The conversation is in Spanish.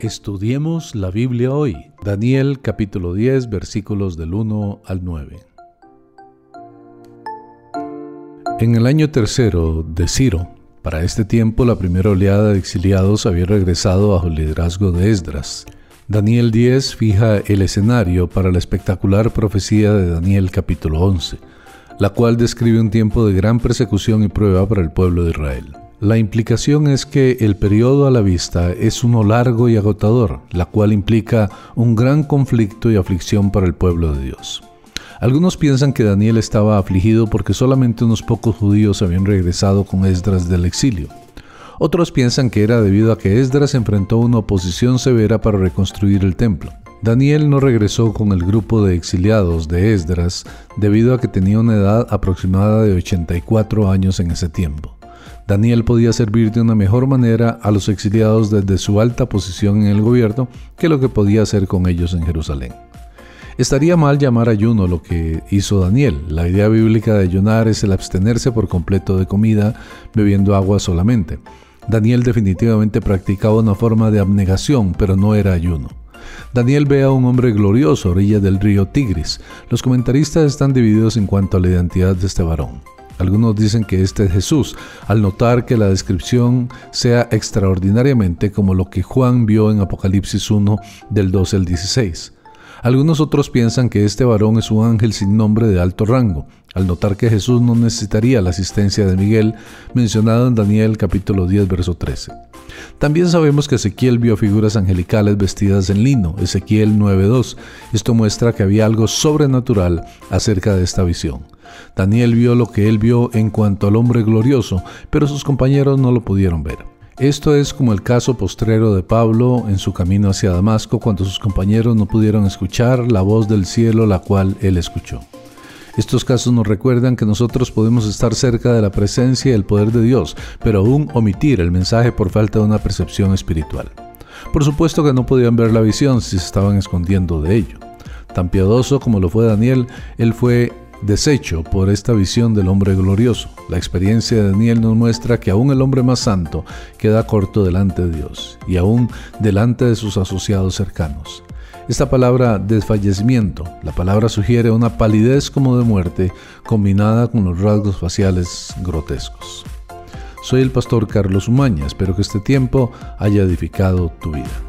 Estudiemos la Biblia hoy. Daniel capítulo 10 versículos del 1 al 9. En el año tercero de Ciro, para este tiempo la primera oleada de exiliados había regresado bajo el liderazgo de Esdras. Daniel 10 fija el escenario para la espectacular profecía de Daniel capítulo 11, la cual describe un tiempo de gran persecución y prueba para el pueblo de Israel. La implicación es que el periodo a la vista es uno largo y agotador, la cual implica un gran conflicto y aflicción para el pueblo de Dios. Algunos piensan que Daniel estaba afligido porque solamente unos pocos judíos habían regresado con Esdras del exilio. Otros piensan que era debido a que Esdras enfrentó una oposición severa para reconstruir el templo. Daniel no regresó con el grupo de exiliados de Esdras debido a que tenía una edad aproximada de 84 años en ese tiempo. Daniel podía servir de una mejor manera a los exiliados desde su alta posición en el gobierno que lo que podía hacer con ellos en Jerusalén. Estaría mal llamar ayuno lo que hizo Daniel. La idea bíblica de ayunar es el abstenerse por completo de comida, bebiendo agua solamente. Daniel definitivamente practicaba una forma de abnegación, pero no era ayuno. Daniel ve a un hombre glorioso a orillas del río Tigris. Los comentaristas están divididos en cuanto a la identidad de este varón. Algunos dicen que este es Jesús, al notar que la descripción sea extraordinariamente como lo que Juan vio en Apocalipsis 1 del 12 al 16. Algunos otros piensan que este varón es un ángel sin nombre de alto rango, al notar que Jesús no necesitaría la asistencia de Miguel, mencionado en Daniel capítulo 10, verso 13. También sabemos que Ezequiel vio figuras angelicales vestidas en lino, Ezequiel 9.2. Esto muestra que había algo sobrenatural acerca de esta visión. Daniel vio lo que él vio en cuanto al hombre glorioso, pero sus compañeros no lo pudieron ver. Esto es como el caso postrero de Pablo en su camino hacia Damasco cuando sus compañeros no pudieron escuchar la voz del cielo la cual él escuchó. Estos casos nos recuerdan que nosotros podemos estar cerca de la presencia y el poder de Dios, pero aún omitir el mensaje por falta de una percepción espiritual. Por supuesto que no podían ver la visión si se estaban escondiendo de ello. Tan piadoso como lo fue Daniel, él fue deshecho por esta visión del hombre glorioso. La experiencia de Daniel nos muestra que aún el hombre más santo queda corto delante de Dios y aún delante de sus asociados cercanos. Esta palabra desfallecimiento, la palabra sugiere una palidez como de muerte combinada con los rasgos faciales grotescos. Soy el pastor Carlos Umaña, espero que este tiempo haya edificado tu vida.